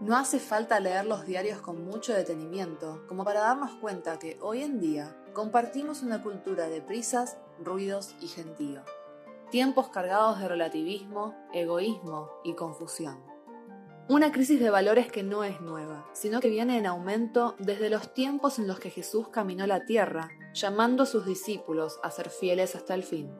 No hace falta leer los diarios con mucho detenimiento como para darnos cuenta que hoy en día compartimos una cultura de prisas, ruidos y gentío. Tiempos cargados de relativismo, egoísmo y confusión. Una crisis de valores que no es nueva, sino que viene en aumento desde los tiempos en los que Jesús caminó la tierra, llamando a sus discípulos a ser fieles hasta el fin.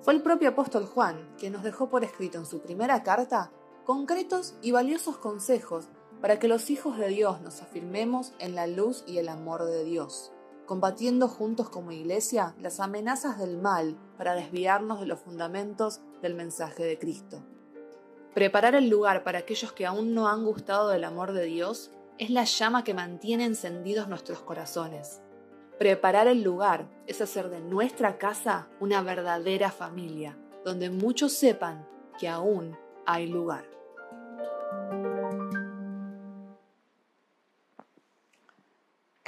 Fue el propio apóstol Juan quien nos dejó por escrito en su primera carta concretos y valiosos consejos para que los hijos de Dios nos afirmemos en la luz y el amor de Dios, combatiendo juntos como iglesia las amenazas del mal para desviarnos de los fundamentos del mensaje de Cristo. Preparar el lugar para aquellos que aún no han gustado del amor de Dios es la llama que mantiene encendidos nuestros corazones. Preparar el lugar es hacer de nuestra casa una verdadera familia, donde muchos sepan que aún hay lugar.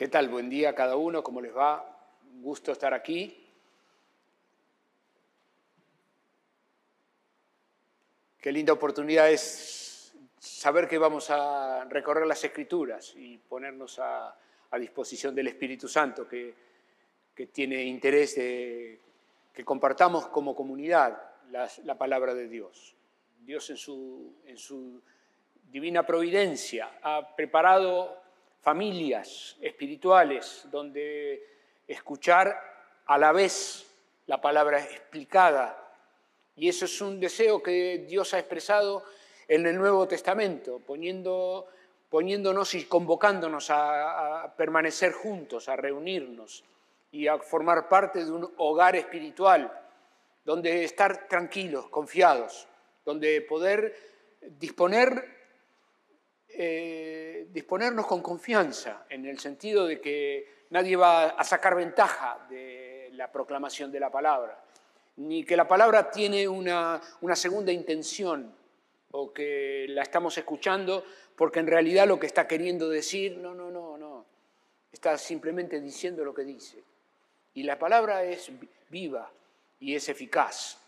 ¿Qué tal? Buen día a cada uno, ¿cómo les va? Un gusto estar aquí. Qué linda oportunidad es saber que vamos a recorrer las escrituras y ponernos a, disposición del Espíritu Santo, que, tiene interés de que compartamos como comunidad la, palabra de Dios. Dios en su, en su divina providencia ha preparado familias espirituales donde escuchar a la vez la palabra explicada. Y eso es un deseo que Dios ha expresado en el Nuevo Testamento, poniendo, poniéndonos y convocándonos a, a permanecer juntos, a reunirnos y a formar parte de un hogar espiritual, donde estar tranquilos, confiados, donde poder disponer eh, disponernos con confianza, en el sentido de que nadie va a sacar ventaja de la proclamación de la palabra, ni que la palabra tiene una, una segunda intención o que la estamos escuchando porque en realidad lo que está queriendo decir, no, no, no, no, está simplemente diciendo lo que dice. Y la palabra es viva y es eficaz.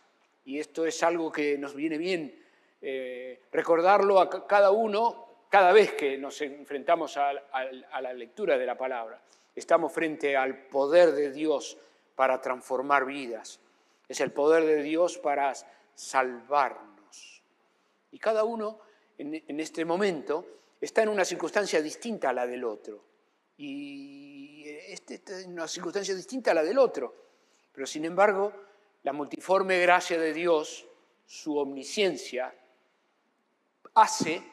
Y esto es algo que nos viene bien eh, recordarlo a cada uno cada vez que nos enfrentamos a, la lectura de la palabra, estamos frente al poder de Dios para transformar vidas. Es el poder de Dios para salvarnos. Y cada uno en, este momento está en una circunstancia distinta a la del otro. Y este está en una circunstancia distinta a la del otro. Pero sin embargo, la multiforme gracia de Dios, su omnisciencia, hace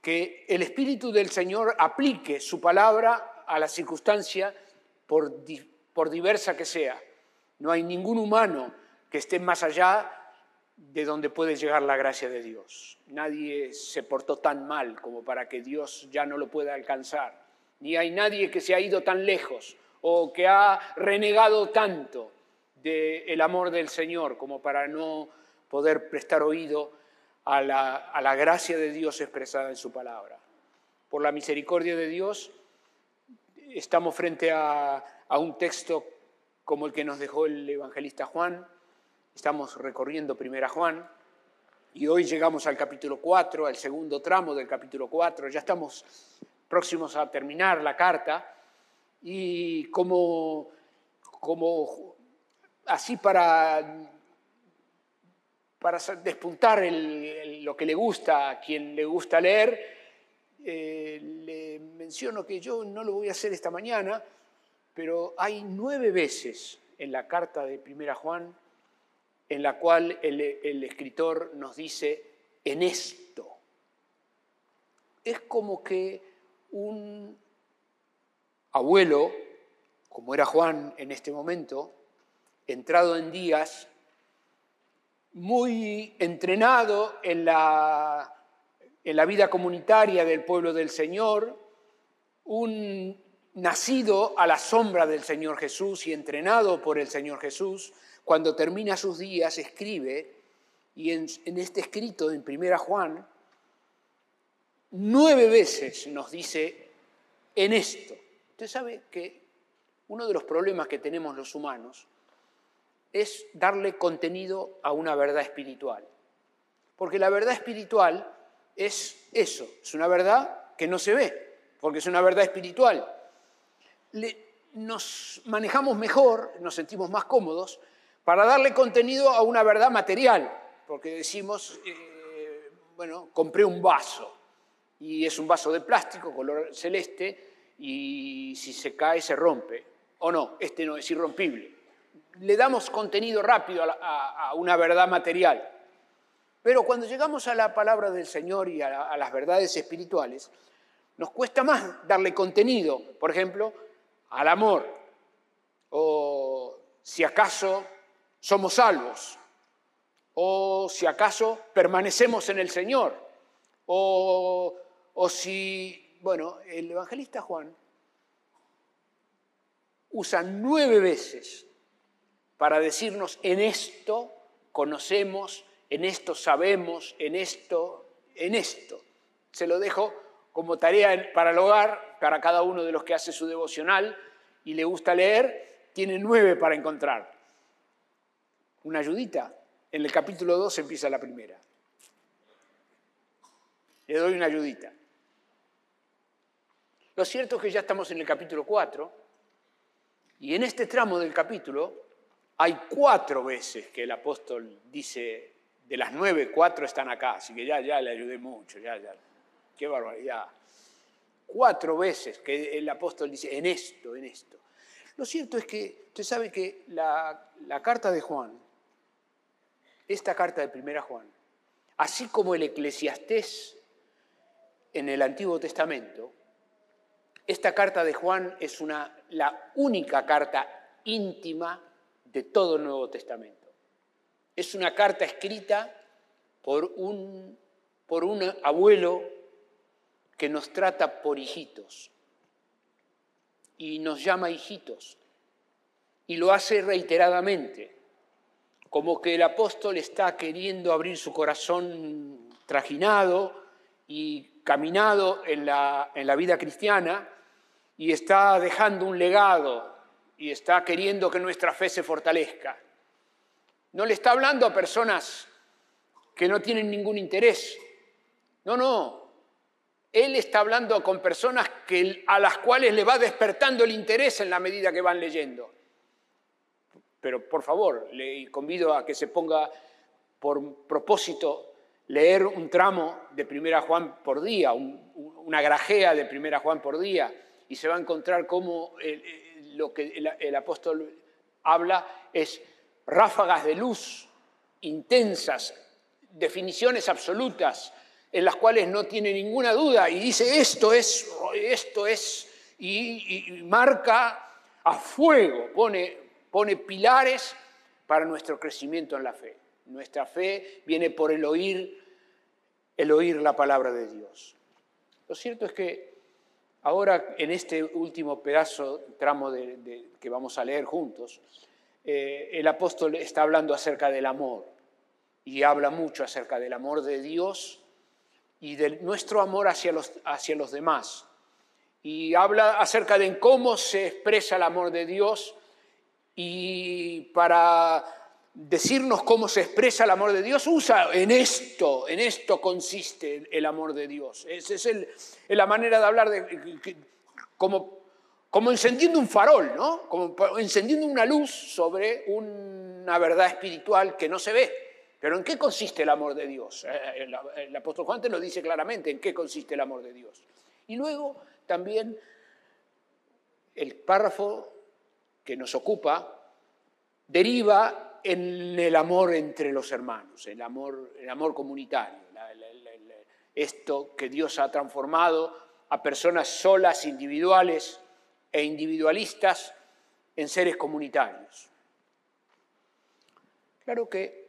que el Espíritu del Señor aplique su palabra a la circunstancia por, diversa que sea. No hay ningún humano que esté más allá de donde puede llegar la gracia de Dios. Nadie se portó tan mal como para que Dios ya no lo pueda alcanzar. Ni hay nadie que se ha ido tan lejos o que ha renegado tanto del amor del Señor como para no poder prestar oído a la, gracia de Dios expresada en su palabra. Por la misericordia de Dios, estamos frente a, un texto como el que nos dejó el evangelista Juan, estamos recorriendo primera Juan, y hoy llegamos al capítulo 4, al segundo tramo del capítulo 4, ya estamos próximos a terminar la carta, y como, como así para para despuntar lo que le gusta a quien le gusta leer, eh, le menciono que yo no lo voy a hacer esta mañana, pero hay nueve veces en la carta de Primera Juan en la cual el, el escritor nos dice en esto. Es como que un abuelo, como era Juan en este momento, entrado en días, muy entrenado en la, vida comunitaria del pueblo del Señor, un nacido a la sombra del Señor Jesús y entrenado por el Señor Jesús, cuando termina sus días escribe, y en, en este escrito en Primera Juan, nueve veces nos dice en esto. Usted sabe que uno de los problemas que tenemos los humanos es darle contenido a una verdad espiritual. Porque la verdad espiritual es eso, es una verdad que no se ve, porque es una verdad espiritual. nos manejamos mejor, nos sentimos más cómodos para darle contenido a una verdad material, porque decimos, eh, bueno, compré un vaso y es un vaso de plástico color celeste y si se cae se rompe. O no, este no es irrompible. Le damos contenido rápido a, una verdad material. Pero cuando llegamos a la palabra del Señor y a las verdades espirituales, nos cuesta más darle contenido, por ejemplo, al amor, o si acaso somos salvos, o si acaso permanecemos en el Señor, o, si, bueno, el evangelista Juan usa nueve veces para decirnos en esto conocemos, en esto sabemos, en esto, en esto. Se lo dejo como tarea para el hogar, para cada uno de los que hace su devocional y le gusta leer, tiene nueve para encontrar. Una ayudita. En el capítulo 2 empieza la primera. Le doy una ayudita. Lo cierto es que ya estamos en el capítulo 4 y en este tramo del capítulo hay cuatro veces que el apóstol dice, de las nueve, cuatro están acá, así que ya, ya le ayudé mucho, ya, ya. Qué barbaridad. Cuatro veces que el apóstol dice, en esto, en esto. Lo cierto es que usted sabe que la, la carta de Juan esta carta de Primera Juan, así como el eclesiastés en el Antiguo Testamento, esta carta de Juan es una, la única carta íntima de todo el Nuevo Testamento. Es una carta escrita por un, por un abuelo que nos trata por hijitos y nos llama hijitos y lo hace reiteradamente como que el apóstol está queriendo abrir su corazón trajinado y caminado en la, en la vida cristiana y está dejando un legado y está queriendo que nuestra fe se fortalezca. No le está hablando a personas que no tienen ningún interés. No, no. Él está hablando con personas que, a las cuales le va despertando el interés en la medida que van leyendo. Pero por favor, le convido a que se ponga por propósito leer un tramo de Primera Juan por día, una grajea de Primera Juan por día, y se va a encontrar cómo lo que el, apóstol habla es ráfagas de luz intensas, definiciones absolutas, en las cuales no tiene ninguna duda, y dice esto es, esto es, y marca a fuego, pone pone pilares para nuestro crecimiento en la fe. Nuestra fe viene por el oír, el oír la palabra de Dios. Lo cierto es que ahora en este último pedazo, tramo de, que vamos a leer juntos, eh, el apóstol está hablando acerca del amor y habla mucho acerca del amor de Dios y de nuestro amor hacia los, hacia los demás. Y habla acerca de cómo se expresa el amor de Dios y para decirnos cómo se expresa el amor de Dios, usa en esto, en esto consiste el amor de Dios. Esa es la manera de hablar de, como, como encendiendo un farol, ¿no? como encendiendo una luz sobre una verdad espiritual que no se ve. Pero ¿en qué consiste el amor de Dios? Eh, el, el apóstol Juan te lo dice claramente, ¿en qué consiste el amor de Dios? Y luego también el párrafo que nos ocupa deriva en el amor entre los hermanos, el amor, el amor comunitario, esto que Dios ha transformado a personas solas, individuales e individualistas en seres comunitarios. Claro que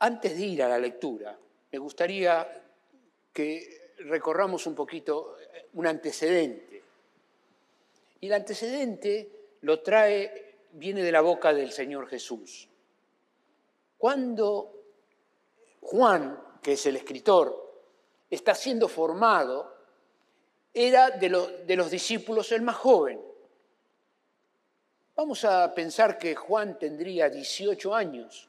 antes de ir a la lectura, me gustaría que recorramos un poquito un antecedente y el antecedente lo trae, viene de la boca del Señor Jesús. Cuando Juan, que es el escritor, está siendo formado, era de, los discípulos el más joven. Vamos a pensar que Juan tendría 18 años,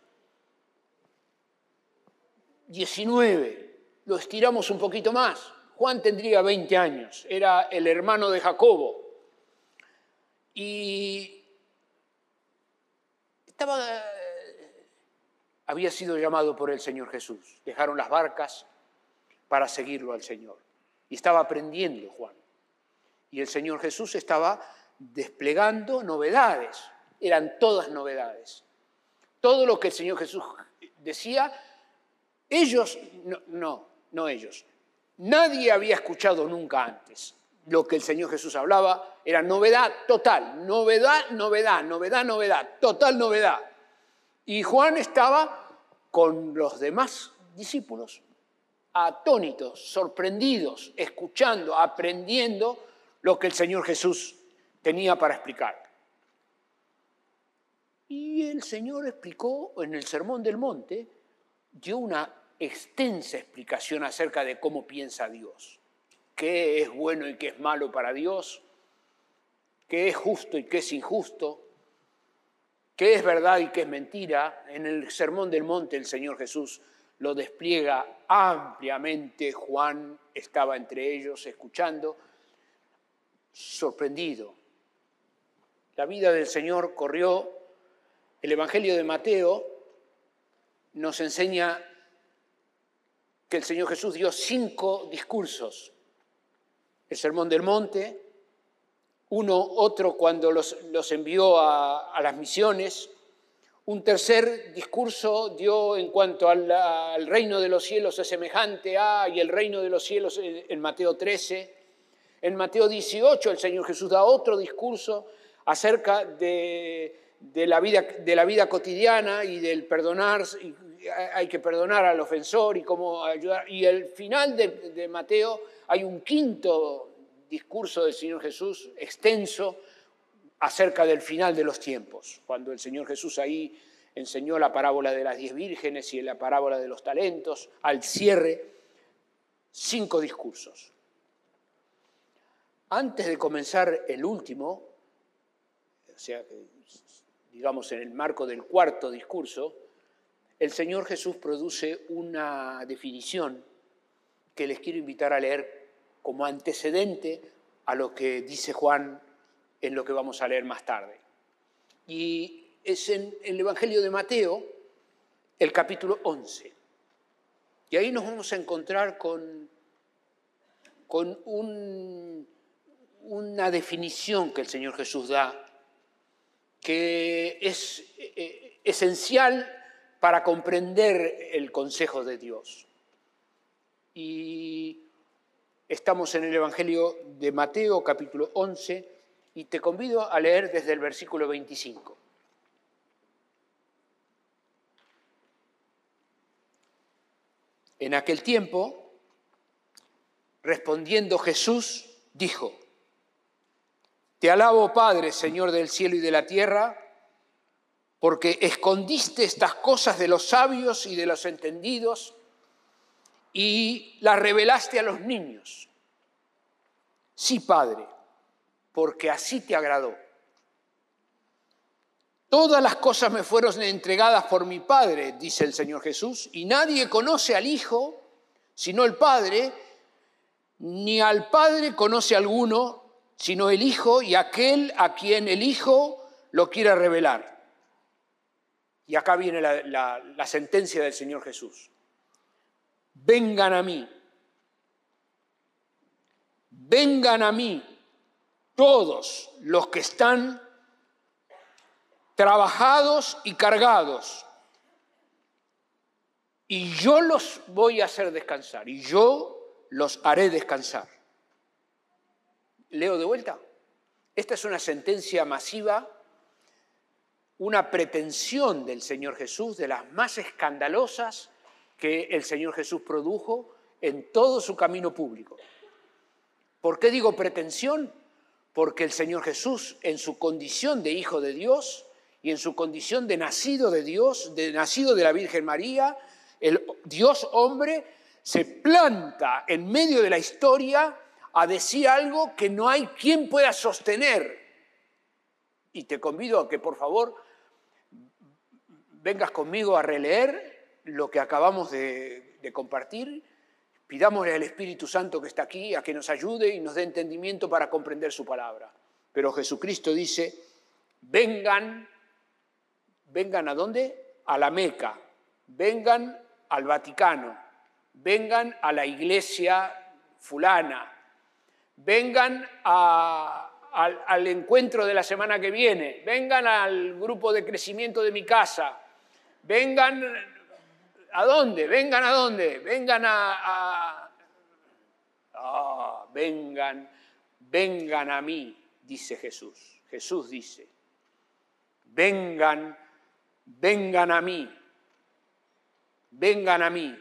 19, lo estiramos un poquito más. Juan tendría 20 años, era el hermano de Jacobo. Y estaba, había sido llamado por el Señor Jesús. Dejaron las barcas para seguirlo al Señor. Y estaba aprendiendo Juan. Y el Señor Jesús estaba desplegando novedades. Eran todas novedades. Todo lo que el Señor Jesús decía, ellos, no, no ellos, Nadie había escuchado nunca antes. Lo que el Señor Jesús hablaba era novedad total, novedad, novedad, novedad, novedad, total novedad. Y Juan estaba con los demás discípulos atónitos, sorprendidos, escuchando, aprendiendo lo que el Señor Jesús tenía para explicar. Y el Señor explicó en el Sermón del Monte, dio una extensa explicación acerca de cómo piensa Dios, qué es bueno y qué es malo para Dios, qué es justo y qué es injusto, qué es verdad y qué es mentira. En el Sermón del Monte el Señor Jesús lo despliega ampliamente. Juan estaba entre ellos escuchando, sorprendido. La vida del Señor corrió. El Evangelio de Mateo nos enseña que el Señor Jesús dio cinco discursos. El Sermón del Monte, uno, otro cuando los, envió a, las misiones, un tercer discurso dio en cuanto al, reino de los cielos es semejante a, y el reino de los cielos en Mateo 13. En Mateo 18 el Señor Jesús da otro discurso acerca de, la, vida, de la vida cotidiana y del perdonar, hay que perdonar al ofensor y cómo ayudar. Y al final de, Mateo hay un quinto discurso del Señor Jesús extenso acerca del final de los tiempos, cuando el Señor Jesús ahí enseñó la parábola de las diez vírgenes y la parábola de los talentos, al cierre, cinco discursos. Antes de comenzar el último, o sea, digamos en el marco del cuarto discurso, el Señor Jesús produce una definición que les quiero invitar a leer como antecedente a lo que dice Juan en lo que vamos a leer más tarde. Y es en el Evangelio de Mateo, el capítulo 11. Y ahí nos vamos a encontrar con, con una definición que el Señor Jesús da, que es eh, esencial para comprender el consejo de Dios. Y estamos en el Evangelio de Mateo capítulo 11 y te convido a leer desde el versículo 25. En aquel tiempo, respondiendo Jesús, dijo, Te alabo Padre, Señor del cielo y de la tierra, porque escondiste estas cosas de los sabios y de los entendidos y las revelaste a los niños. Sí, Padre, porque así te agradó. Todas las cosas me fueron entregadas por mi Padre, dice el Señor Jesús, y nadie conoce al Hijo sino el Padre, ni al Padre conoce alguno sino el Hijo y aquel a quien el Hijo lo quiera revelar. Y acá viene la, sentencia del Señor Jesús. Vengan a mí. Vengan a mí todos los que están trabajados y cargados. Y yo los voy a hacer descansar. Y yo los haré descansar. Leo de vuelta. Esta es una sentencia masiva una pretensión del Señor Jesús, de las más escandalosas que el Señor Jesús produjo en todo su camino público. ¿Por qué digo pretensión? Porque el Señor Jesús, en su condición de Hijo de Dios y en su condición de nacido de Dios, de nacido de la Virgen María, el Dios hombre, se planta en medio de la historia a decir algo que no hay quien pueda sostener. Y te convido a que por favor vengas conmigo a releer lo que acabamos de, compartir, Pidámosle al Espíritu Santo que está aquí a que nos ayude y nos dé entendimiento para comprender su palabra. Pero Jesucristo dice, vengan, vengan a dónde? A la Meca, vengan al Vaticano, vengan a la iglesia fulana, vengan al, al encuentro de la semana que viene, vengan al grupo de crecimiento de mi casa, vengan ¿A dónde? Vengan a dónde? Vengan a... Ah, vengan, vengan a mí, dice Jesús. Jesús dice, vengan, vengan a mí, vengan a mí.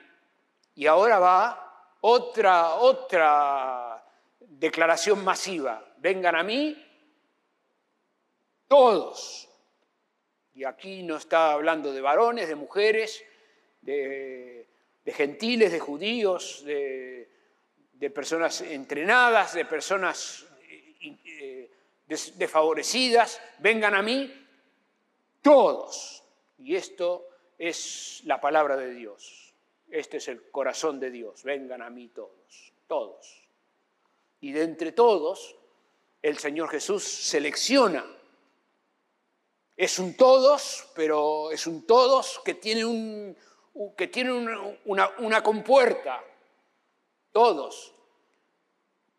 Y ahora va otra, otra declaración masiva. Vengan a mí todos. Y aquí no está hablando de varones, de mujeres, de, gentiles, de judíos, de, personas entrenadas, de personas eh, desfavorecidas, vengan a mí todos. Y esto es la palabra de Dios. Este es el corazón de Dios. Vengan a mí todos, todos. Y de entre todos, el Señor Jesús selecciona. Es un todos, pero es un todos que tiene un, que tienen una, compuerta, todos,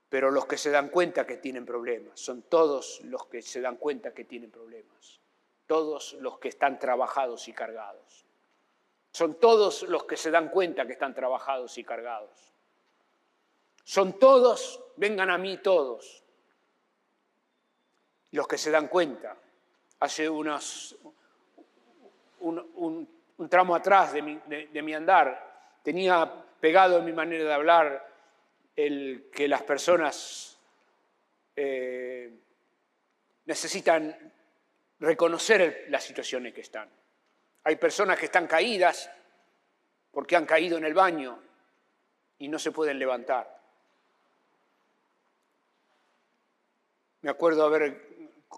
pero los que se dan cuenta que tienen problemas, son todos los que se dan cuenta que tienen problemas, todos los que están trabajados y cargados, son todos los que se dan cuenta que están trabajados y cargados, son todos, vengan a mí todos, los que se dan cuenta. Hace unos, un un tramo atrás de mi, andar. Tenía pegado en mi manera de hablar el que las personas eh, necesitan reconocer las situaciones que están. Hay personas que están caídas porque han caído en el baño y no se pueden levantar. Me acuerdo haber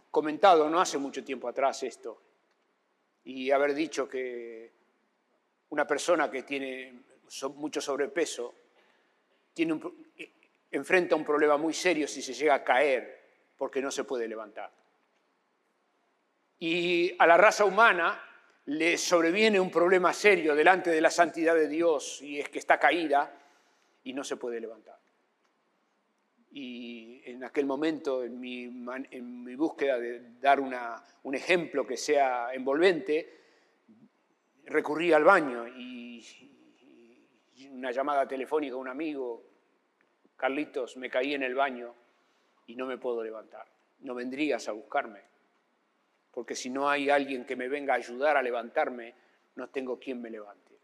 comentado no hace mucho tiempo atrás esto y haber dicho que una persona que tiene mucho sobrepeso tiene enfrenta un problema muy serio si se llega a caer porque no se puede levantar. Y a la raza humana le sobreviene un problema serio delante de la santidad de Dios y es que está caída y no se puede levantar. Y en aquel momento, en mi, en mi búsqueda de dar una, un ejemplo que sea envolvente, recurrí al baño y, una llamada telefónica a un amigo, Carlitos, me caí en el baño y no me puedo levantar. No vendrías a buscarme, porque si no hay alguien que me venga a ayudar a levantarme, no tengo quien me levante.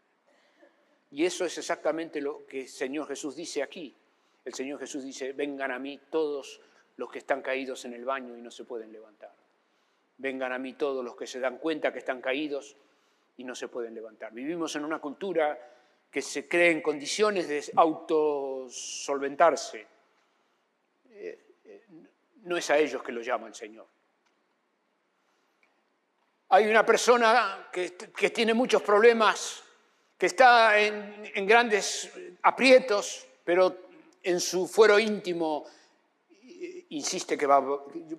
Y eso es exactamente lo que el Señor Jesús dice aquí. El Señor Jesús dice, vengan a mí todos los que están caídos en el baño y no se pueden levantar. Vengan a mí todos los que se dan cuenta que están caídos y no se pueden levantar. Vivimos en una cultura que se cree en condiciones de autosolventarse. Eh, eh, no es a ellos que lo llama el Señor. Hay una persona que, tiene muchos problemas, que está en, grandes aprietos, pero en su fuero íntimo insiste que va,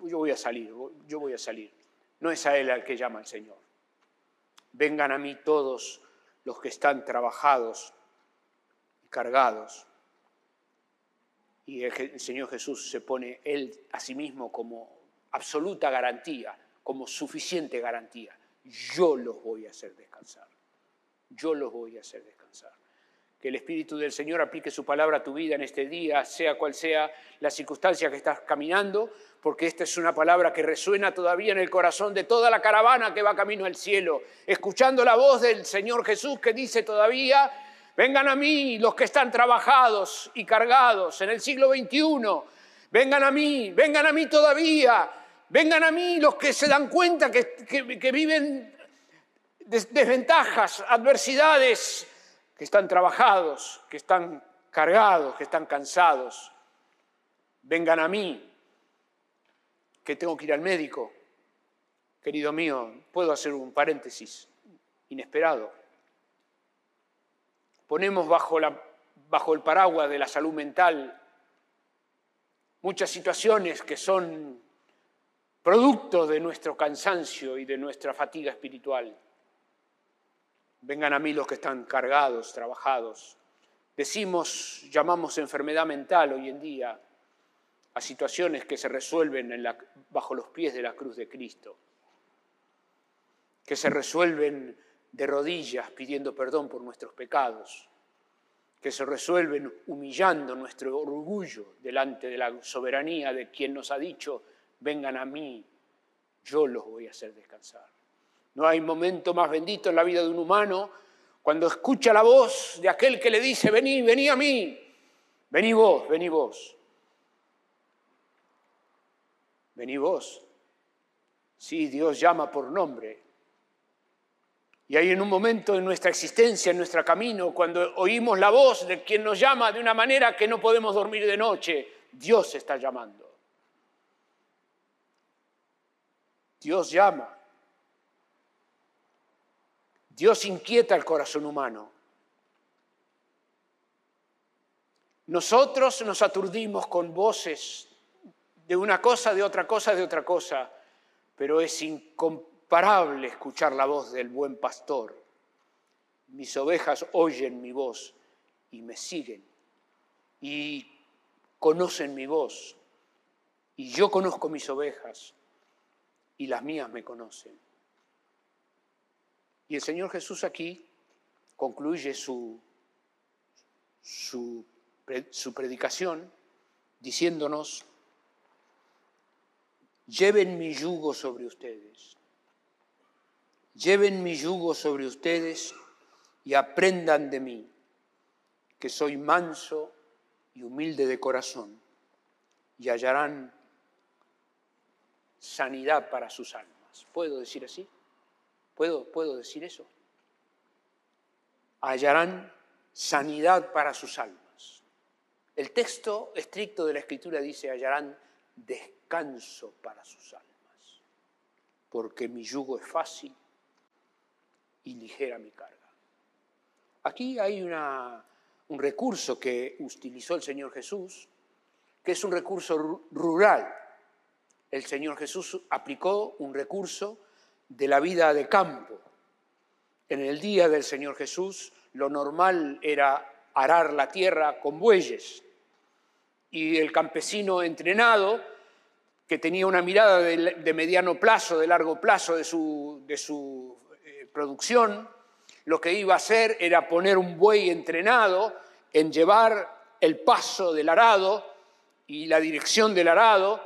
yo voy a salir, yo voy a salir. No es a él al que llama el Señor. Vengan a mí todos los que están trabajados y cargados. Y el Señor Jesús se pone Él a sí mismo como absoluta garantía, como suficiente garantía. Yo los voy a hacer descansar. Yo los voy a hacer descansar. Que el Espíritu del Señor aplique su palabra a tu vida en este día, sea cual sea la circunstancia que estás caminando, porque esta es una palabra que resuena todavía en el corazón de toda la caravana que va camino al cielo, escuchando la voz del Señor Jesús que dice todavía, vengan a mí los que están trabajados y cargados en el siglo XXI, vengan a mí, vengan a mí todavía, vengan a mí los que se dan cuenta que, viven desventajas, adversidades, que están trabajados, que están cargados, que están cansados. Vengan a mí, que tengo que ir al médico. Querido mío, puedo hacer un paréntesis inesperado. Ponemos bajo, el paraguas de la salud mental muchas situaciones que son producto de nuestro cansancio y de nuestra fatiga espiritual. Vengan a mí los que están cargados, trabajados. Decimos, llamamos enfermedad mental hoy en día a situaciones que se resuelven bajo los pies de la cruz de Cristo, que se resuelven de rodillas pidiendo perdón por nuestros pecados, que se resuelven humillando nuestro orgullo delante de la soberanía de quien nos ha dicho, vengan a mí, yo los voy a hacer descansar. No hay momento más bendito en la vida de un humano cuando escucha la voz de aquel que le dice, vení, vení a mí, vení vos, vení vos. Vení vos. Sí, Dios llama por nombre, y hay en un momento en nuestra existencia, en nuestro camino, cuando oímos la voz de quien nos llama de una manera que no podemos dormir de noche, Dios está llamando. Dios llama. Dios inquieta el corazón humano. Nosotros nos aturdimos con voces de una cosa, de otra cosa, de otra cosa, pero es incomparable escuchar la voz del buen pastor. Mis ovejas oyen mi voz y me siguen y conocen mi voz. Y yo conozco mis ovejas y las mías me conocen. Y el Señor Jesús aquí concluye su, su, predicación diciéndonos, lleven mi yugo sobre ustedes Lleven mi yugo sobre ustedes y aprendan de mí, que soy manso y humilde de corazón, y hallarán sanidad para sus almas. ¿Puedo decir así? ¿Puedo, puedo decir eso? Hallarán sanidad para sus almas. El texto estricto de la Escritura dice, hallarán descanso para sus almas, porque mi yugo es fácil y ligera mi carga. Aquí hay un recurso que utilizó el Señor Jesús, que es un recurso rural. El Señor Jesús aplicó un recurso de la vida de campo. En el día del Señor Jesús lo normal era arar la tierra con bueyes y el campesino entrenado que tenía una mirada de, mediano plazo, de largo plazo de su, de su producción, lo que iba a hacer era poner un buey entrenado en llevar el paso del arado y la dirección del arado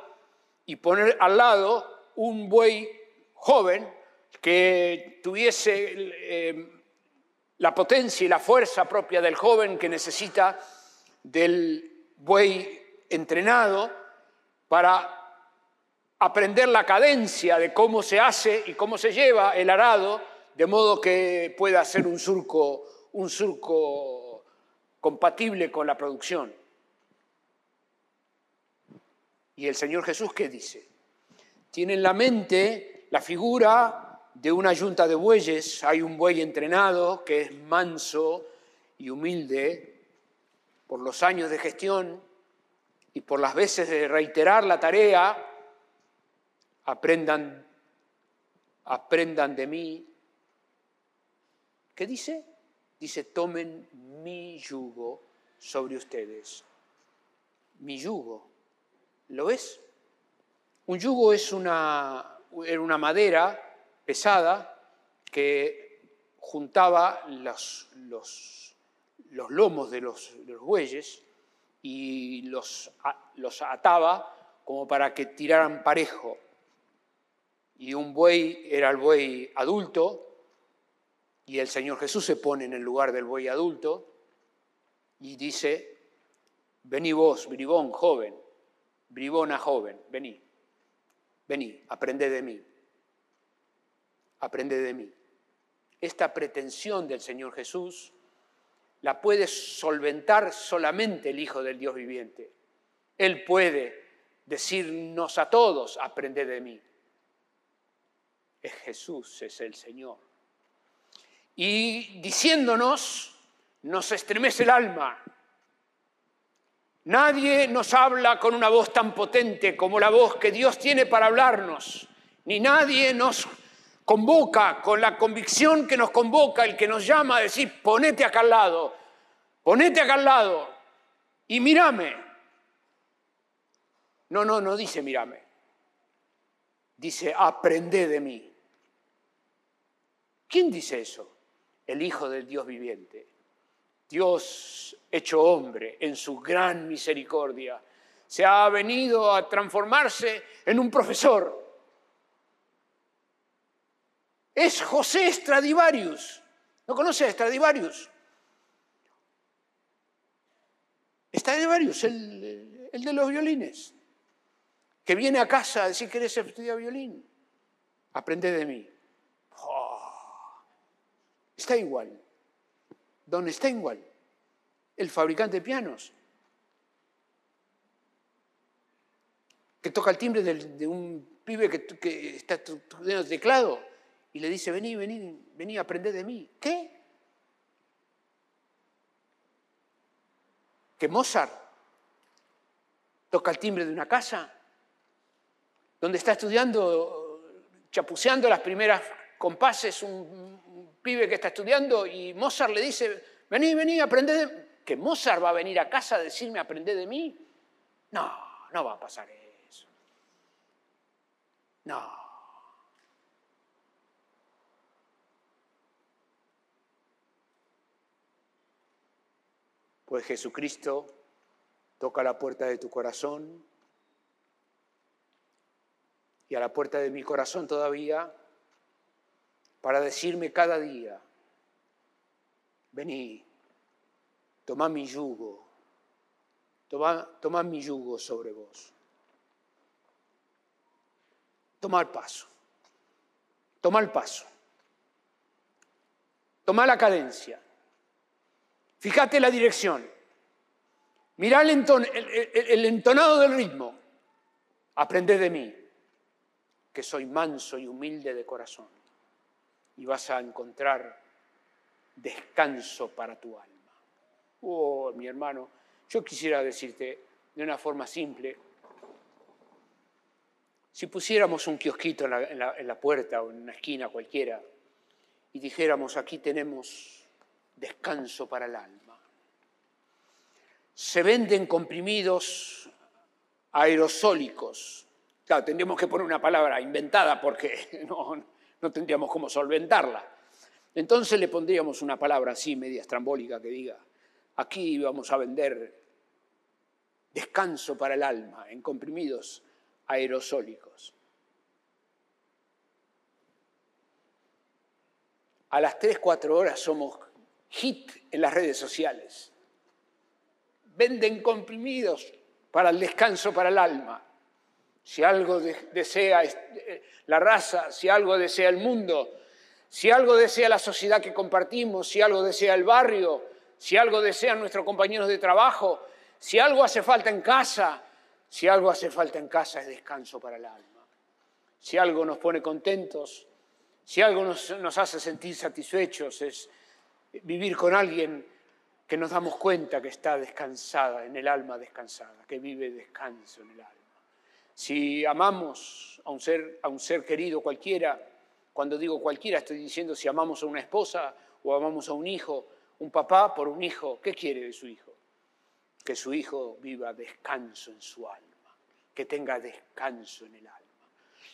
y poner al lado un buey joven que tuviese eh, la potencia y la fuerza propia del joven que necesita del buey entrenado para aprender la cadencia de cómo se hace y cómo se lleva el arado de modo que pueda ser un surco, un surco compatible con la producción. Y el Señor Jesús, ¿qué dice? Tiene en la mente la figura de una yunta de bueyes. Hay un buey entrenado que es manso y humilde por los años de gestión y por las veces de reiterar la tarea. Aprendan, aprendan de mí, ¿Qué dice? Dice, tomen mi yugo sobre ustedes. Mi yugo. ¿Lo ves? Un yugo es una, una madera pesada que juntaba los, lomos de los, bueyes y los, ataba como para que tiraran parejo. Y un buey era el buey adulto y el Señor Jesús se pone en el lugar del buey adulto y dice, vení vos, bribón joven, bribona joven, vení, vení, aprende de mí, aprende de mí. Esta pretensión del Señor Jesús la puede solventar solamente el Hijo del Dios viviente. Él puede decirnos a todos, aprende de mí. Es Jesús, es el Señor y diciéndonos, nos estremece el alma, Nadie nos habla con una voz tan potente como la voz que Dios tiene para hablarnos, ni nadie nos convoca con la convicción que nos convoca, el que nos llama a decir, ponete acá al lado, ponete acá al lado y mírame. No, no, no dice mírame. Dice, aprende de mí. ¿Quién dice eso? El Hijo del Dios viviente. Dios hecho hombre en su gran misericordia. Se ha venido a transformarse en un profesor. Es José Stradivarius. ¿No conoce a Stradivarius? Stradivarius, el, el de los violines que viene a casa a decir que eres estudiar violín. Aprende de mí. Oh, está igual. Don igual. el fabricante de pianos, que toca el timbre de, un pibe que, está estudiando teclado y le dice, vení, vení, vení, aprende de mí. ¿Qué? Que Mozart toca el timbre de una casa donde está estudiando, chapuceando las primeras compases, un, pibe que está estudiando y Mozart le dice, vení, vení, aprende de... ¿Que Mozart va a venir a casa a decirme, aprende de mí? No, no va a pasar eso. No. Pues Jesucristo toca la puerta de tu corazón. Y a la puerta de mi corazón todavía para decirme cada día, vení, toma mi yugo, toma, mi yugo sobre vos. Toma el paso, toma el paso, toma la cadencia, fíjate la dirección, mira el, entonado del ritmo, aprende de mí que soy manso y humilde de corazón. Y vas a encontrar descanso para tu alma. Oh, mi hermano, yo quisiera decirte de una forma simple, si pusiéramos un kiosquito la, en la puerta o en una esquina cualquiera y dijéramos, aquí tenemos descanso para el alma. Se venden comprimidos aerosólicos Claro, tendríamos que poner una palabra inventada porque no, no tendríamos cómo solventarla. Entonces le pondríamos una palabra así, media estrambólica, que diga, aquí vamos a vender descanso para el alma en comprimidos aerosólicos. A las 3, 4 horas somos hit en las redes sociales. Venden comprimidos para el descanso para el alma si algo desea eh, la raza, si algo desea el mundo, si algo desea la sociedad que compartimos, si algo desea el barrio, si algo desean nuestros compañeros de trabajo, si algo hace falta en casa, si algo hace falta en casa es descanso para el alma. Si algo nos pone contentos, si algo nos, nos hace sentir satisfechos, es vivir con alguien que nos damos cuenta que está descansada, en el alma descansada, que vive descanso en el alma. Si amamos a un ser, a un ser querido cualquiera, cuando digo cualquiera estoy diciendo si amamos a una esposa o amamos a un hijo, un papá por un hijo, ¿qué quiere de su hijo? Que su hijo viva descanso en su alma, que tenga descanso en el alma.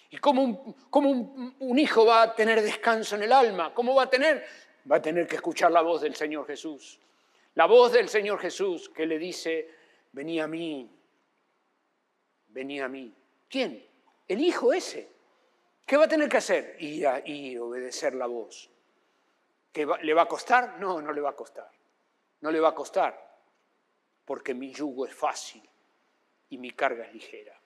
¿Y cómo, un, un hijo va a tener descanso en el alma? ¿Cómo va a tener? Va a tener que escuchar la voz del Señor Jesús. La voz del Señor Jesús que le dice, vení a mí, venía a mí. ¿Quién? El hijo ese. ¿Qué va a tener que hacer? Ir a ir, obedecer la voz. ¿Que ¿Le va a costar? No, no le va a costar. No le va a costar, porque mi yugo es fácil y mi carga es ligera.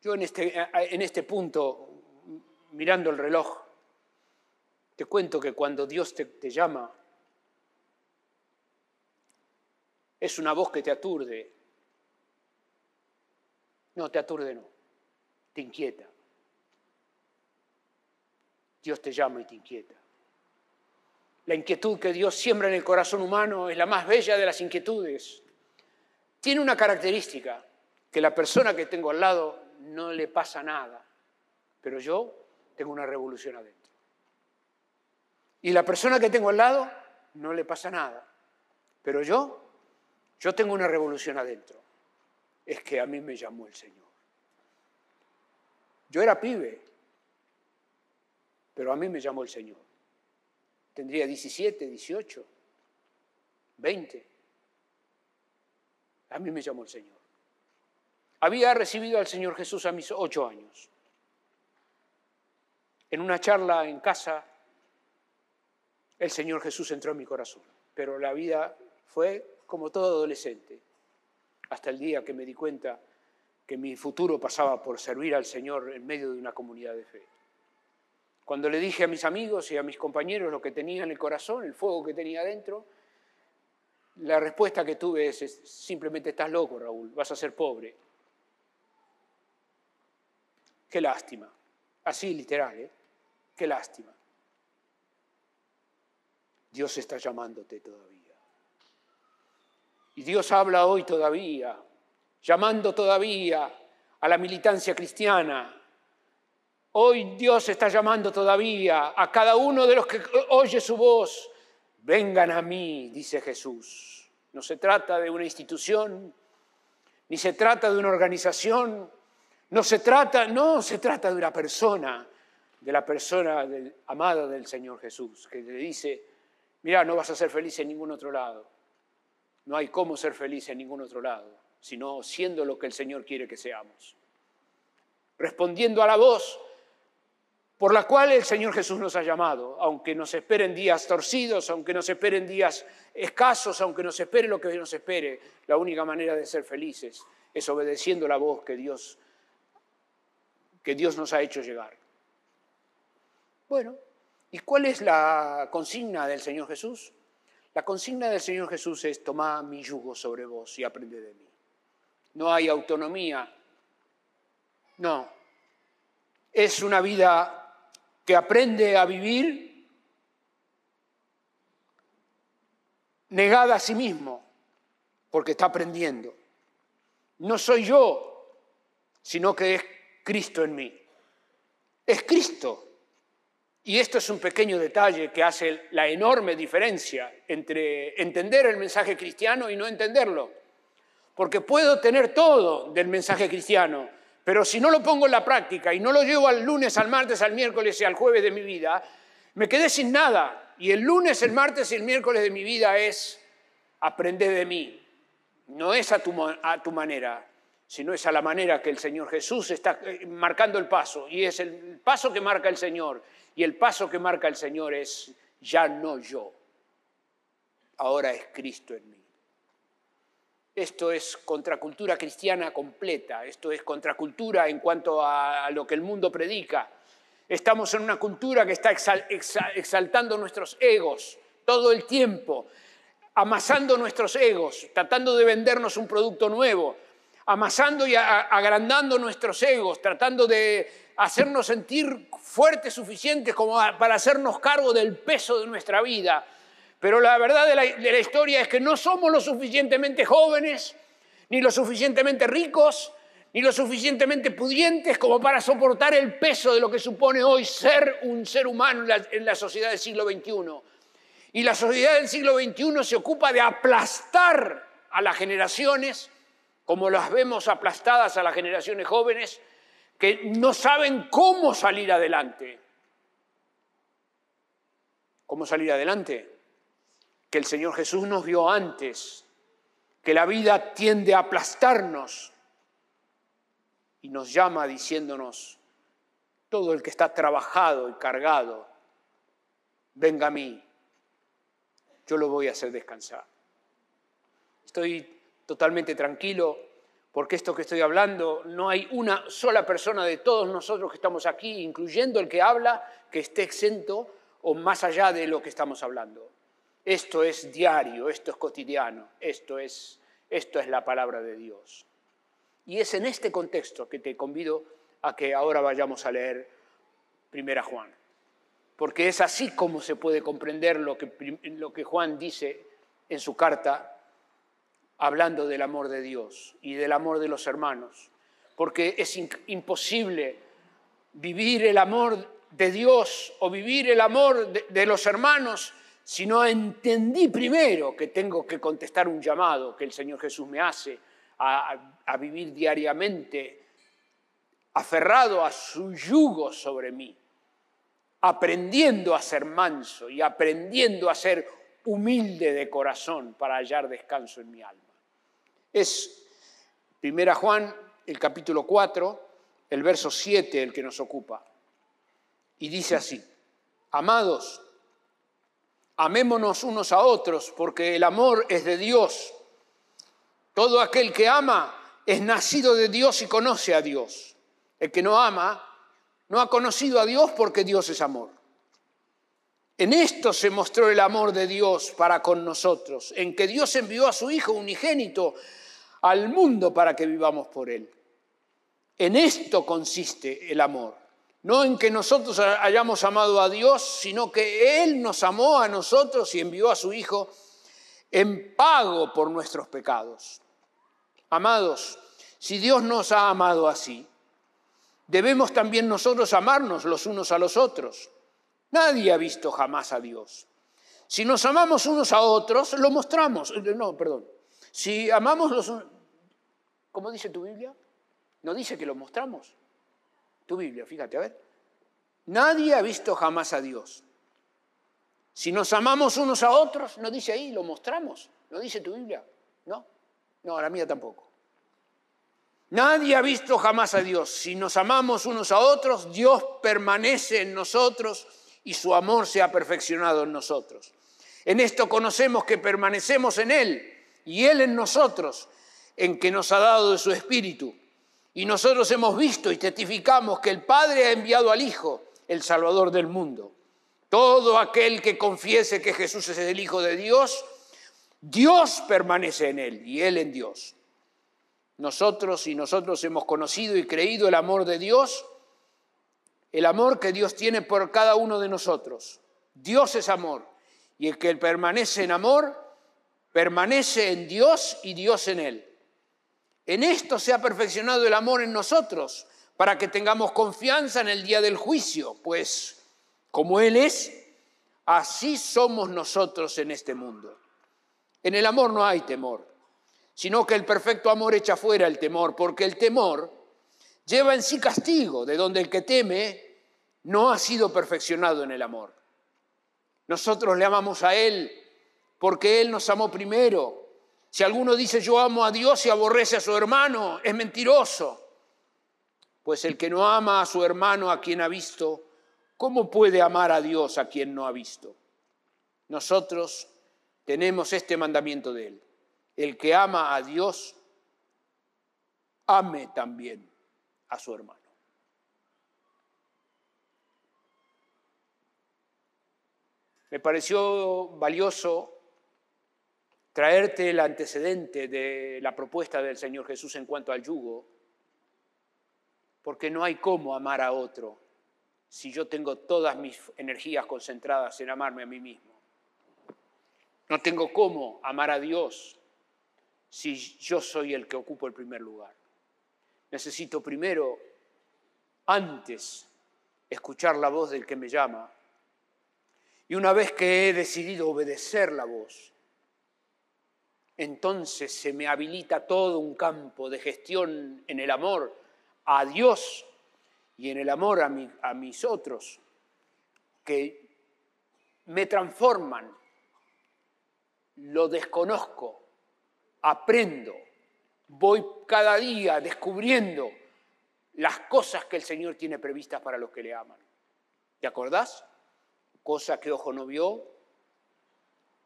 Yo en este, en este punto, mirando el reloj, te cuento que cuando Dios te, llama, es una voz que te aturde, no, te aturde, no. Te inquieta. Dios te llama y te inquieta. La inquietud que Dios siembra en el corazón humano es la más bella de las inquietudes. tiene una característica, que la persona que tengo al lado no le pasa nada, pero yo tengo una revolución adentro. Y la persona que tengo al lado no le pasa nada, pero yo, yo tengo una revolución adentro. Es que a mí me llamó el Señor. Yo era pibe, pero a mí me llamó el Señor. Tendría 17, 18, 20. A mí me llamó el Señor. Había recibido al Señor Jesús a mis ocho años. En una charla en casa, el Señor Jesús entró en mi corazón, pero la vida fue como todo adolescente, hasta el día que me di cuenta que mi futuro pasaba por servir al Señor en medio de una comunidad de fe. Cuando le dije a mis amigos y a mis compañeros lo que tenía en el corazón, el fuego que tenía dentro, la respuesta que tuve es, simplemente estás loco, Raúl, vas a ser pobre. Qué lástima. Así literal, ¿eh? Qué lástima. Dios está llamándote todavía. Y Dios habla hoy todavía, llamando todavía a la militancia cristiana. Hoy Dios está llamando todavía a cada uno de los que oye su voz vengan a mí, dice Jesús. No se trata de una institución, ni se trata de una organización, no se trata, no se trata de una persona, de la persona amada del Señor Jesús, que le dice, mira, no vas a ser feliz en ningún otro lado. No hay cómo ser feliz en ningún otro lado, sino siendo lo que el Señor quiere que seamos. Respondiendo a la voz por la cual el Señor Jesús nos ha llamado, aunque nos esperen días torcidos, aunque nos esperen días escasos, aunque nos espere lo que nos espere, la única manera de ser felices es obedeciendo la voz que Dios, que Dios nos ha hecho llegar. Bueno, ¿y cuál es la consigna del Señor Jesús? La consigna del Señor Jesús es tomar mi yugo sobre vos y aprende de mí. No hay autonomía, no. Es una vida que aprende a vivir negada a sí mismo, porque está aprendiendo. No soy yo, sino que es Cristo en mí. Es Cristo. Y esto es un pequeño detalle que hace la enorme diferencia entre entender el mensaje cristiano y no entenderlo. Porque puedo tener todo del mensaje cristiano, pero si no lo pongo en la práctica y no lo llevo al lunes, al martes, al miércoles y al jueves de mi vida, me quedé sin nada. Y el lunes, el martes y el miércoles de mi vida es aprender de mí. No es a tu, a tu manera, sino es a la manera que el Señor Jesús está eh, marcando el paso. Y es el paso que marca el Señor. Y el paso que marca el Señor es ya no yo, ahora es Cristo en mí. Esto es contracultura cristiana completa, esto es contracultura en cuanto a lo que el mundo predica. Estamos en una cultura que está exaltando nuestros egos todo el tiempo, amasando nuestros egos, tratando de vendernos un producto nuevo, amasando y agrandando nuestros egos, tratando de hacernos sentir fuertes suficientes como para hacernos cargo del peso de nuestra vida pero la verdad de la, historia es que no somos lo suficientemente jóvenes, ni lo suficientemente ricos, ni lo suficientemente pudientes como para soportar el peso de lo que supone hoy ser un ser humano en la, sociedad del siglo XXI. Y la sociedad del siglo XXI se ocupa de aplastar a las generaciones, como las vemos aplastadas a las generaciones jóvenes, que no saben cómo salir adelante. ¿Cómo salir adelante? que el Señor Jesús nos vio antes, que la vida tiende a aplastarnos y nos llama diciéndonos, todo el que está trabajado y cargado, venga a mí, yo lo voy a hacer descansar. Estoy totalmente tranquilo porque esto que estoy hablando, no hay una sola persona de todos nosotros que estamos aquí, incluyendo el que habla, que esté exento o más allá de lo que estamos hablando. Esto es diario, esto es cotidiano, esto es, esto es la palabra de Dios. Y es en este contexto que te convido a que ahora vayamos a leer Primera Juan. Porque es así como se puede comprender lo que, lo que Juan dice en su carta hablando del amor de Dios y del amor de los hermanos, porque es imposible vivir el amor de Dios o vivir el amor de, los hermanos si no entendí primero que tengo que contestar un llamado que el Señor Jesús me hace a vivir diariamente aferrado a su yugo sobre mí, aprendiendo a ser manso y aprendiendo a ser humilde de corazón para hallar descanso en mi alma. Es 1 Juan, el capítulo 4, el verso 7 el que nos ocupa. Y dice así, amados, amémonos unos a otros, porque el amor es de Dios. Todo aquel que ama es nacido de Dios y conoce a Dios. El que no ama no ha conocido a Dios porque Dios es amor. En esto se mostró el amor de Dios para con nosotros, en que Dios envió a su Hijo unigénito al mundo para que vivamos por Él. En esto consiste el amor, no en que nosotros hayamos amado a Dios, sino que Él nos amó a nosotros y envió a su Hijo en pago por nuestros pecados. Amados, si Dios nos ha amado así, debemos también nosotros amarnos los unos a los otros. Nadie ha visto jamás a Dios. Si nos amamos unos a otros, lo mostramos. No, perdón. Si amamos los... ¿Cómo dice tu Biblia? No dice que lo mostramos. Tu Biblia, fíjate, a ver. Nadie ha visto jamás a Dios. Si nos amamos unos a otros, no dice ahí, lo mostramos. ¿No dice tu Biblia? No. No, la mía tampoco. Nadie ha visto jamás a Dios. Si nos amamos unos a otros, Dios permanece en nosotros y su amor se ha perfeccionado en nosotros. En esto conocemos que permanecemos en Él y Él en nosotros, en que nos ha dado de su Espíritu. Y nosotros hemos visto y testificamos que el Padre ha enviado al Hijo, el Salvador del mundo. Todo aquel que confiese que Jesús es el Hijo de Dios, Dios permanece en Él y Él en Dios. Nosotros y nosotros hemos conocido y creído el amor de Dios el amor que Dios tiene por cada uno de nosotros. Dios es amor. Y el que permanece en amor, permanece en Dios y Dios en él. En esto se ha perfeccionado el amor en nosotros, para que tengamos confianza en el día del juicio, pues como Él es, así somos nosotros en este mundo. En el amor no hay temor, sino que el perfecto amor echa fuera el temor, porque el temor lleva en sí castigo, de donde el que teme no ha sido perfeccionado en el amor. Nosotros le amamos a Él porque Él nos amó primero. Si alguno dice yo amo a Dios y aborrece a su hermano, es mentiroso. Pues el que no ama a su hermano a quien ha visto, ¿cómo puede amar a Dios a quien no ha visto? Nosotros tenemos este mandamiento de Él. El que ama a Dios, ame también a su hermano. Me pareció valioso traerte el antecedente de la propuesta del Señor Jesús en cuanto al yugo, porque no hay cómo amar a otro si yo tengo todas mis energías concentradas en amarme a mí mismo. No tengo cómo amar a Dios si yo soy el que ocupo el primer lugar. Necesito primero, antes, escuchar la voz del que me llama y una vez que he decidido obedecer la voz, entonces se me habilita todo un campo de gestión en el amor a Dios y en el amor a, mis otros, que me transforman, lo desconozco, aprendo, voy cada día descubriendo las cosas que el Señor tiene previstas para los que le aman. ¿Te acordás? cosa que ojo no vio,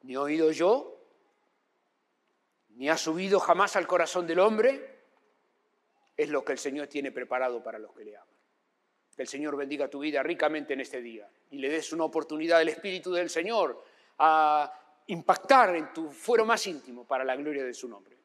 ni oído yo, ni ha subido jamás al corazón del hombre, es lo que el Señor tiene preparado para los que le aman. Que el Señor bendiga tu vida ricamente en este día y le des una oportunidad del Espíritu del Señor a impactar en tu fuero más íntimo para la gloria de su nombre.